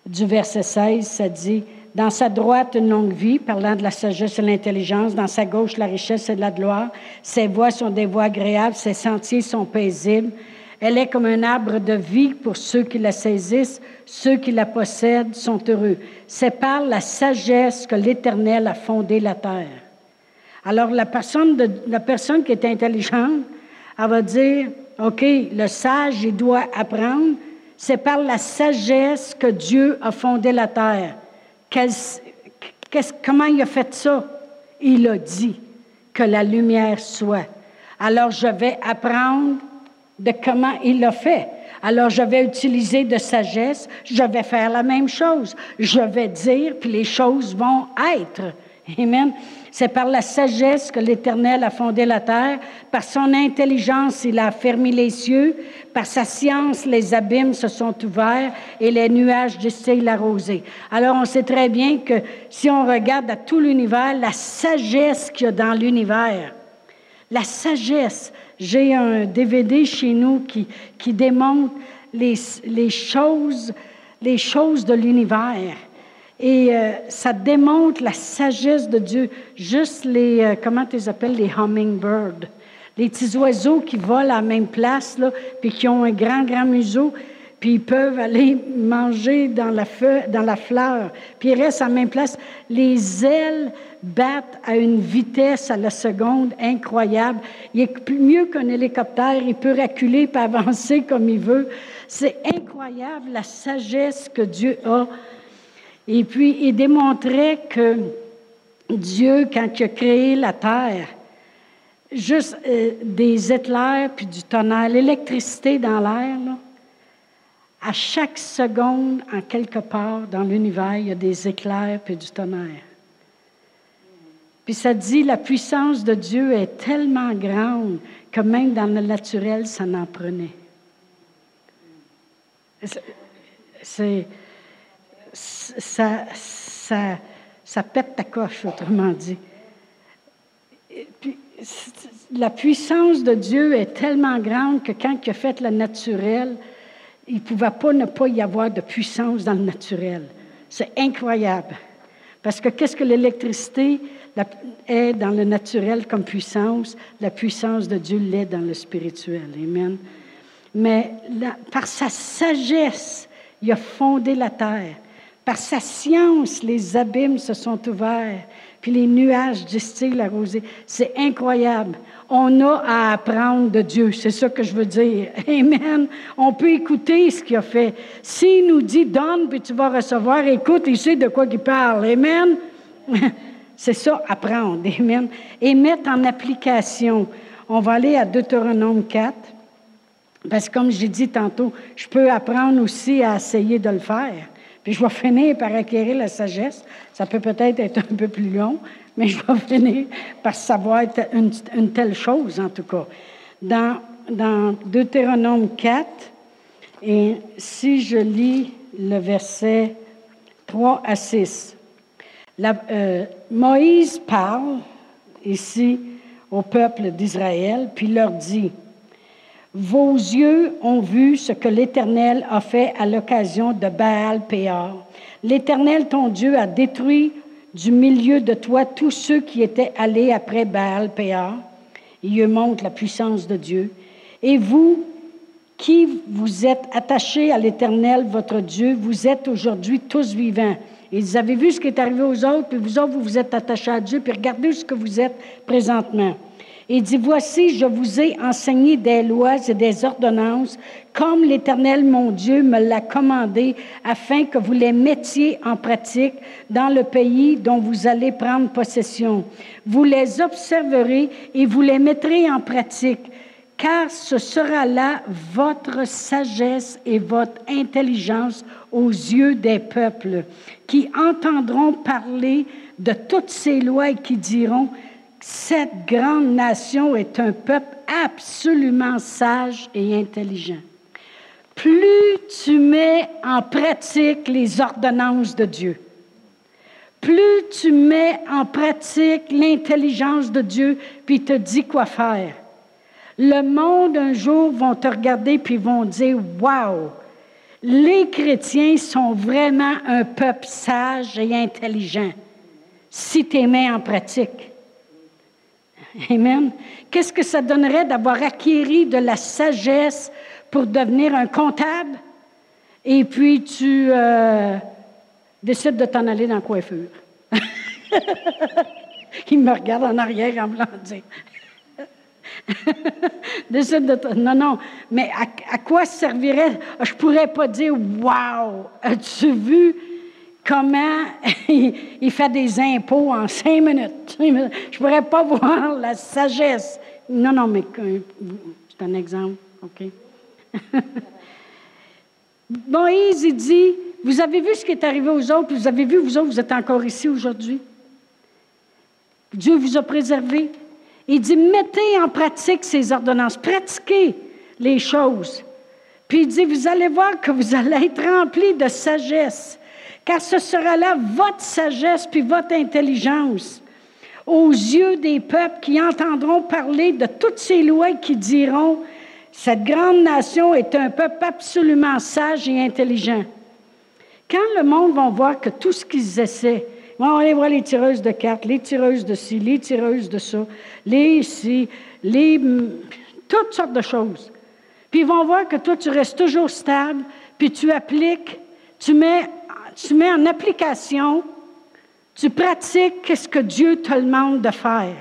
Speaker 1: du verset 16, ça dit, dans sa droite, une longue vie, parlant de la sagesse et l'intelligence. Dans sa gauche, la richesse et la gloire. Ses voies sont des voies agréables, ses sentiers sont paisibles. Elle est comme un arbre de vie pour ceux qui la saisissent. Ceux qui la possèdent sont heureux. C'est par la sagesse que l'Éternel a fondé la terre. Alors, la personne, de, la personne qui est intelligente, elle va dire, OK, le sage, il doit apprendre. C'est par la sagesse que Dieu a fondé la terre. Comment il a fait ça? Il a dit que la lumière soit. Alors, je vais apprendre de comment il l'a fait. Alors, je vais utiliser de sagesse, je vais faire la même chose. Je vais dire, puis les choses vont être. Amen. C'est par la sagesse que l'Éternel a fondé la terre, par son intelligence il a fermé les cieux, par sa science les abîmes se sont ouverts et les nuages distillent la rosée. Alors on sait très bien que si on regarde à tout l'univers, la sagesse qu'il y a dans l'univers, la sagesse, j'ai un DVD chez nous qui, qui démontre les, les, choses, les choses de l'univers. Et euh, ça démontre la sagesse de Dieu. Juste les, euh, comment tu les appelles, les hummingbirds. Les petits oiseaux qui volent à la même place, là, puis qui ont un grand, grand museau. puis ils peuvent aller manger dans la, fleur, puis ils restent à la même place. Les ailes battent à une vitesse à la seconde incroyable. Il est mieux qu'un hélicoptère, il peut reculer et avancer comme il veut. C'est incroyable la sagesse que Dieu a. Et puis, il démontrait que Dieu, quand il a créé la terre, juste euh, des éclairs puis du tonnerre, l'électricité dans l'air, à chaque seconde, en quelque part dans l'univers, il y a des éclairs puis du tonnerre. Puis ça dit, la puissance de Dieu est tellement grande que même dans le naturel, ça n'en prenait. C'est, ça, ça, ça pète ta coche, autrement dit. Puis, la puissance de Dieu est tellement grande que quand il a fait le naturel, il ne pouvait pas ne pas y avoir de puissance dans le naturel. C'est incroyable. Parce que qu'est-ce que l'électricité est dans le naturel comme puissance? La puissance de Dieu l'est dans le spirituel. Amen. Mais par sa sagesse, il a fondé la terre. Par sa science, les abîmes se sont ouverts, puis les nuages distillent la rosée. C'est incroyable. On a à apprendre de Dieu, c'est ça que je veux dire. Amen. On peut écouter ce qu'il a fait. S'il nous dit donne, puis tu vas recevoir, écoute, il sait de quoi il parle. Amen. C'est ça, apprendre. Amen. Et mettre en application. On va aller à Deutéronome 4. Parce que comme j'ai dit tantôt, je peux apprendre aussi à essayer de le faire. Puis je vais finir par acquérir la sagesse. Ça peut peut-être être un peu plus long, mais je vais finir par savoir une, une telle chose, en tout cas. Dans, Deutéronome 4, et si je lis le verset 3 à 6, euh, Moïse parle ici au peuple d'Israël, puis leur dit, vos yeux ont vu ce que l'Éternel a fait à l'occasion de Baal Péor. L'Éternel, ton Dieu, a détruit du milieu de toi tous ceux qui étaient allés après Baal Péor. Il montre la puissance de Dieu. Et vous, qui vous êtes attachés à l'Éternel, votre Dieu, vous êtes aujourd'hui tous vivants. Ils avaient vu ce qui est arrivé aux autres, puis vous autres, vous vous êtes attachés à Dieu, puis regardez ce que vous êtes présentement. Il dit, voici, je vous ai enseigné des lois et des ordonnances, comme l'Éternel, mon Dieu, me l'a commandé, afin que vous les mettiez en pratique dans le pays dont vous allez prendre possession. Vous les observerez et vous les mettrez en pratique, car ce sera là votre sagesse et votre intelligence aux yeux des peuples, qui entendront parler de toutes ces lois et qui diront, cette grande nation est un peuple absolument sage et intelligent. Plus tu mets en pratique les ordonnances de Dieu, plus tu mets en pratique l'intelligence de Dieu, puis te dit quoi faire. Le monde un jour vont te regarder puis vont dire Waouh, les chrétiens sont vraiment un peuple sage et intelligent si tu les mets en pratique. Amen. Qu'est-ce que ça donnerait d'avoir acquis de la sagesse pour devenir un comptable? Et puis tu euh, décides de t'en aller dans la coiffure? Il me regarde en arrière en de non, non, mais à, quoi servirait? Je pourrais pas dire, wow, as-tu vu comment il, fait des impôts en cinq minutes. Je ne pourrais pas voir la sagesse. Non, non, mais c'est un exemple, OK? Moïse, il dit, vous avez vu ce qui est arrivé aux autres, vous avez vu, vous autres, vous êtes encore ici aujourd'hui. Dieu vous a préservé. Il dit, mettez en pratique ces ordonnances, pratiquez les choses. Puis il dit, vous allez voir que vous allez être remplis de sagesse car ce sera là votre sagesse puis votre intelligence aux yeux des peuples qui entendront parler de toutes ces lois qui diront, cette grande nation est un peuple absolument sage et intelligent. Quand le monde va voir que tout ce qu'ils essaient, ils vont aller voir les tireuses de cartes, les tireuses de ci, les tireuses de ça, les ici, les, toutes sortes de choses. Puis ils vont voir que toi, tu restes toujours stable, puis tu appliques, tu mets, tu mets en application, tu pratiques ce que Dieu te demande de faire.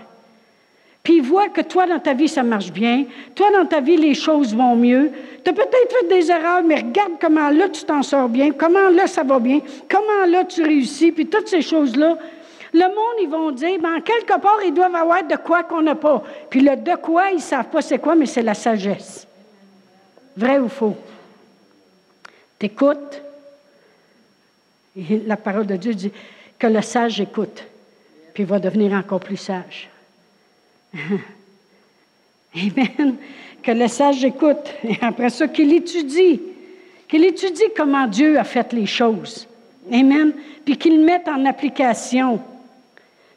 Speaker 1: Puis il voit que toi, dans ta vie, ça marche bien. Toi, dans ta vie, les choses vont mieux. Tu as peut-être fait des erreurs, mais regarde comment là, tu t'en sors bien. Comment là, ça va bien. Comment là, tu réussis. Puis toutes ces choses-là, le monde, ils vont dire, ben, quelque part, ils doivent avoir de quoi qu'on n'a pas. Puis le de quoi, ils ne savent pas c'est quoi, mais c'est la sagesse. Vrai ou faux? T'écoutes. La parole de Dieu dit que le sage écoute, puis il va devenir encore plus sage. Amen. Que le sage écoute, et après ça, qu'il étudie, qu'il étudie comment Dieu a fait les choses. Amen. Puis qu'il mette en application.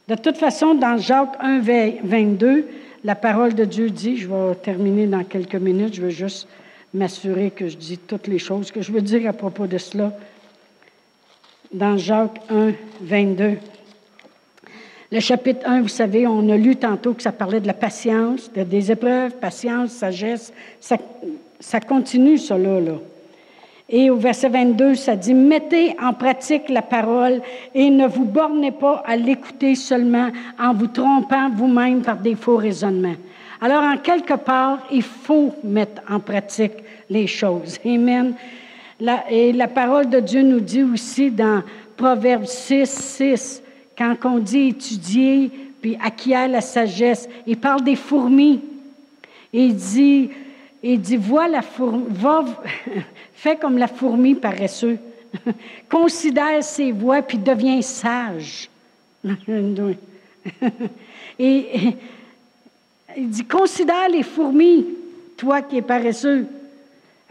Speaker 1: De toute façon, dans Jacques 1, 22, la parole de Dieu dit, je vais terminer dans quelques minutes, je veux juste m'assurer que je dis toutes les choses que je veux dire à propos de cela. Dans Jacques 1, 22. Le chapitre 1, vous savez, on a lu tantôt que ça parlait de la patience, de, des épreuves, patience, sagesse. Ça, ça continue, cela, là. Et au verset 22, ça dit, mettez en pratique la parole et ne vous bornez pas à l'écouter seulement en vous trompant vous-même par des faux raisonnements. Alors, en quelque part, il faut mettre en pratique les choses. Amen. Et la parole de Dieu nous dit aussi dans Proverbe 6, 6, quand on dit étudier, puis acquiert la sagesse, il parle des fourmis. il dit, il dit, vois la fourmi, va, fais comme la fourmi paresseux. Considère ses voies, puis deviens sage. Et il dit, considère les fourmis, toi qui es paresseux.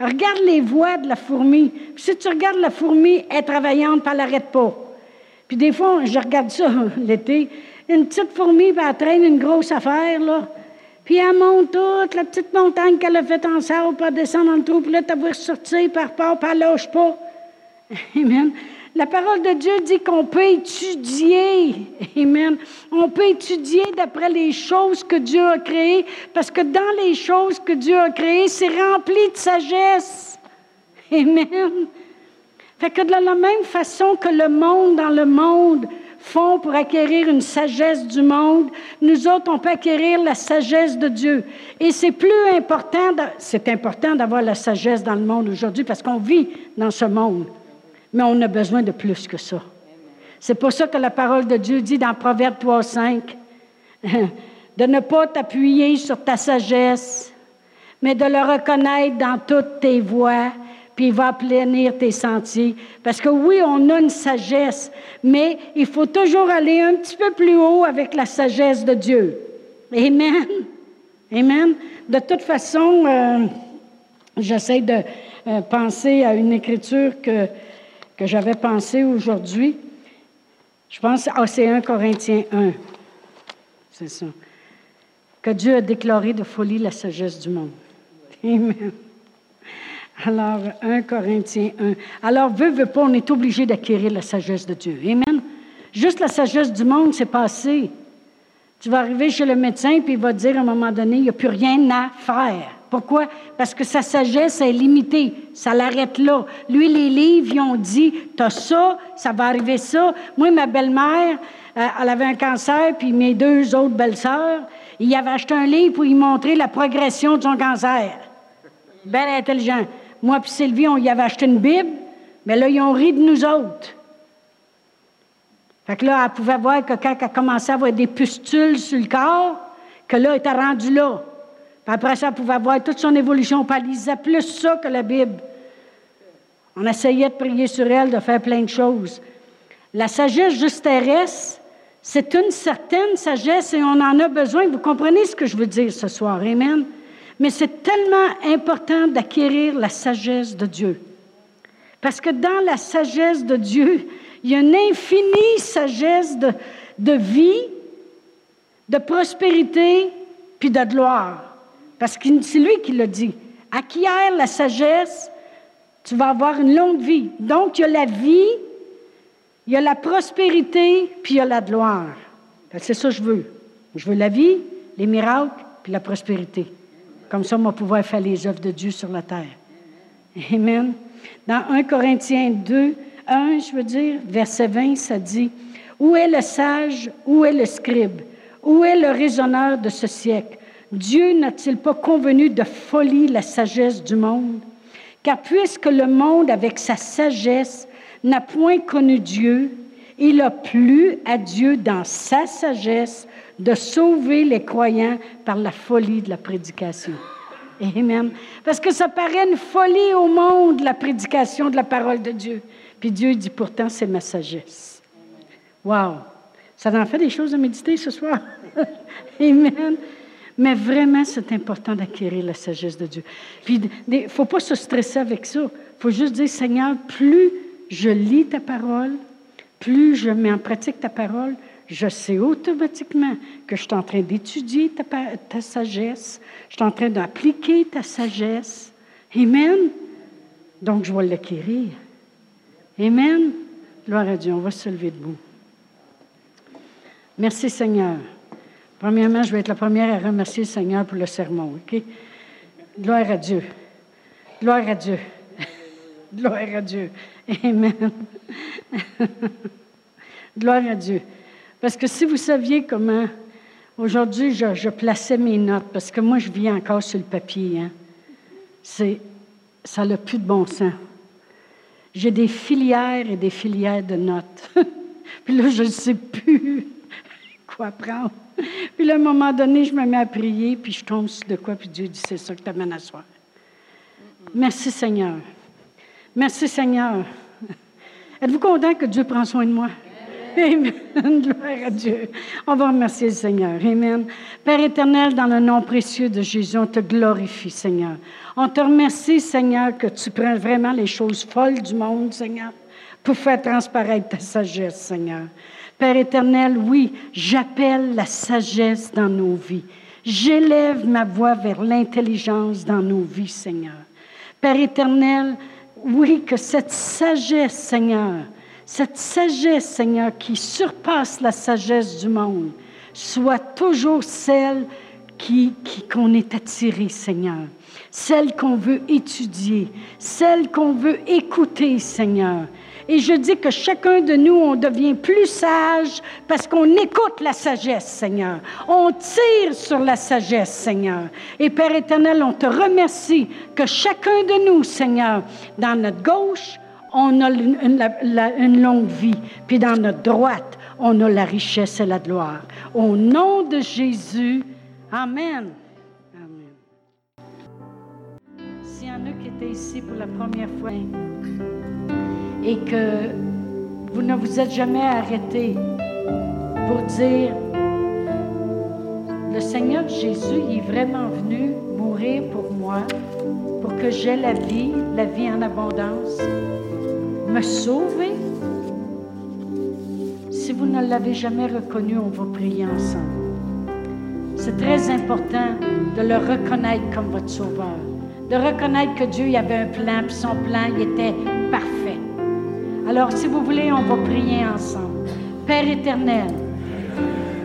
Speaker 1: Regarde les voies de la fourmi. si tu regardes la fourmi, elle est travaillante, puis elle n'arrête pas. Puis des fois, je regarde ça l'été, une petite fourmi, puis elle traîne une grosse affaire, là. Puis elle monte toute la petite montagne qu'elle a faite en sable, puis elle descend dans le trou, puis là, tu vas sortir par part, puis elle lâche pas. Amen. La parole de Dieu dit qu'on peut étudier. Amen. On peut étudier d'après les choses que Dieu a créées, parce que dans les choses que Dieu a créées, c'est rempli de sagesse. Amen. Fait que de la même façon que le monde dans le monde font pour acquérir une sagesse du monde, nous autres, on peut acquérir la sagesse de Dieu. Et c'est plus important, c'est important d'avoir la sagesse dans le monde aujourd'hui parce qu'on vit dans ce monde. Mais on a besoin de plus que ça. C'est pour ça que la parole de Dieu dit dans Proverbe 3, 5, de ne pas t'appuyer sur ta sagesse, mais de le reconnaître dans toutes tes voies puis il va aplanir tes sentiers. Parce que oui, on a une sagesse, mais il faut toujours aller un petit peu plus haut avec la sagesse de Dieu. Amen. Amen. De toute façon, euh, j'essaie de euh, penser à une écriture que, que j'avais pensée aujourd'hui. Je pense, ah, c'est 1 Corinthiens 1. C'est ça. Que Dieu a déclaré de folie la sagesse du monde. Amen. Alors, 1 Corinthiens 1. Alors, veut, veut pas, on est obligé d'acquérir la sagesse de Dieu. Amen. Juste la sagesse du monde, c'est passé. Tu vas arriver chez le médecin, puis il va te dire à un moment donné, il n'y a plus rien à faire. Pourquoi? Parce que sa sagesse est limitée. Ça l'arrête là. Lui, les livres, ils ont dit, tu as ça, ça va arriver ça. Moi, ma belle-mère, euh, elle avait un cancer, puis mes deux autres belles-sœurs, ils avaient acheté un livre pour lui montrer la progression de son cancer. Bien intelligent. Moi puis Sylvie, on y avait acheté une Bible, mais là, ils ont ri de nous autres. Fait que là, elle pouvait voir que quand elle commençait à avoir des pustules sur le corps, que là, elle était rendue là. Après ça, elle pouvait voir toute son évolution. Puis elle lisait plus ça que la Bible. On essayait de prier sur elle, de faire plein de choses. La sagesse juste terrestre, c'est une certaine sagesse et on en a besoin. Vous comprenez ce que je veux dire ce soir? Amen? Mais c'est tellement important d'acquérir la sagesse de Dieu. Parce que dans la sagesse de Dieu, il y a une infinie sagesse de, de vie, de prospérité, puis de gloire. Parce que c'est lui qui l'a dit. Acquiert la sagesse, tu vas avoir une longue vie. Donc, il y a la vie, il y a la prospérité, puis il y a la gloire. C'est ça que je veux. Je veux la vie, les miracles, puis la prospérité. Comme ça, on va pouvoir faire les œuvres de Dieu sur la terre. Amen. Dans 1 Corinthiens 2, 1, je veux dire, verset 20, ça dit, Où est le sage, où est le scribe, où est le raisonneur de ce siècle? Dieu n'a-t-il pas convenu de folie la sagesse du monde? Car puisque le monde, avec sa sagesse, n'a point connu Dieu, il a plu à Dieu dans sa sagesse de sauver les croyants par la folie de la prédication. Amen. Parce que ça paraît une folie au monde, la prédication de la parole de Dieu. Puis Dieu dit pourtant, c'est ma sagesse. Wow! Ça en fait des choses à méditer ce soir. Amen. Mais vraiment, c'est important d'acquérir la sagesse de Dieu. Puis, il ne faut pas se stresser avec ça. Il faut juste dire, Seigneur, plus je lis ta parole, plus je mets en pratique ta parole, je sais automatiquement que je suis en train d'étudier ta, sagesse, je suis en train d'appliquer ta sagesse. Amen. Donc, je vais l'acquérir. Amen. Gloire à Dieu. On va se lever debout. Merci Seigneur. Premièrement, je vais être la première à remercier le Seigneur pour le sermon, OK? Gloire à Dieu. Gloire à Dieu. Gloire à Dieu. Amen. Gloire à Dieu. Parce que si vous saviez comment aujourd'hui je, plaçais mes notes, parce que moi je vis encore sur le papier, hein, c'est, ça n'a plus de bon sens. J'ai des filières et des filières de notes. Puis là, je ne sais plus quoi prendre. Puis là, à un moment donné, je me mets à prier, puis je tombe sur de quoi, puis Dieu dit, c'est ça que t'amènes à soi. Merci Seigneur. Merci Seigneur. Êtes-vous content que Dieu prend soin de moi? Amen. Gloire à Dieu. On va remercier le Seigneur. Amen. Père éternel, dans le nom précieux de Jésus, on te glorifie, Seigneur. On te remercie, Seigneur, que tu prends vraiment les choses folles du monde, Seigneur, pour faire transparaître ta sagesse, Seigneur. Père éternel, oui, j'appelle la sagesse dans nos vies. J'élève ma voix vers l'intelligence dans nos vies, Seigneur. Père éternel, oui, que cette sagesse, Seigneur, cette sagesse, Seigneur, qui surpasse la sagesse du monde, soit toujours celle qui, qu'on est attiré, Seigneur. Celle qu'on veut étudier, celle qu'on veut écouter, Seigneur. Et je dis que chacun de nous, on devient plus sage parce qu'on écoute la sagesse, Seigneur. On tire sur la sagesse, Seigneur. Et Père éternel, on te remercie que chacun de nous, Seigneur, dans notre gauche, on a une, longue vie, puis dans notre droite, on a la richesse et la gloire. Au nom de Jésus, Amen. Amen. S'il y en a qui étaient ici pour la première fois, et que vous ne vous êtes jamais arrêté pour dire, le Seigneur Jésus est vraiment venu mourir pour moi, pour que j'aie la vie, la vie en abondance, me sauver? Si vous ne l'avez jamais reconnu, on va prier ensemble. C'est très important de le reconnaître comme votre sauveur, de reconnaître que Dieu y avait un plan, puis son plan était parfait. Alors, si vous voulez, on va prier ensemble. Père éternel,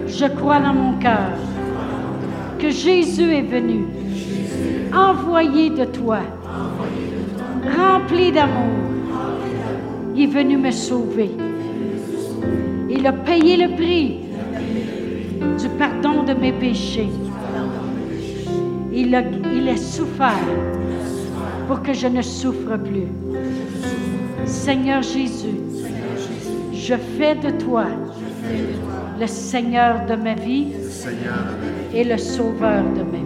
Speaker 1: je crois dans mon cœur que Jésus est venu, envoyé de toi, rempli d'amour. Il est venu me sauver. Il a payé le prix du pardon de mes péchés. Il a, il souffert pour que je ne souffre plus. Seigneur Jésus, je fais de toi le Seigneur de ma vie et le Sauveur de ma vie.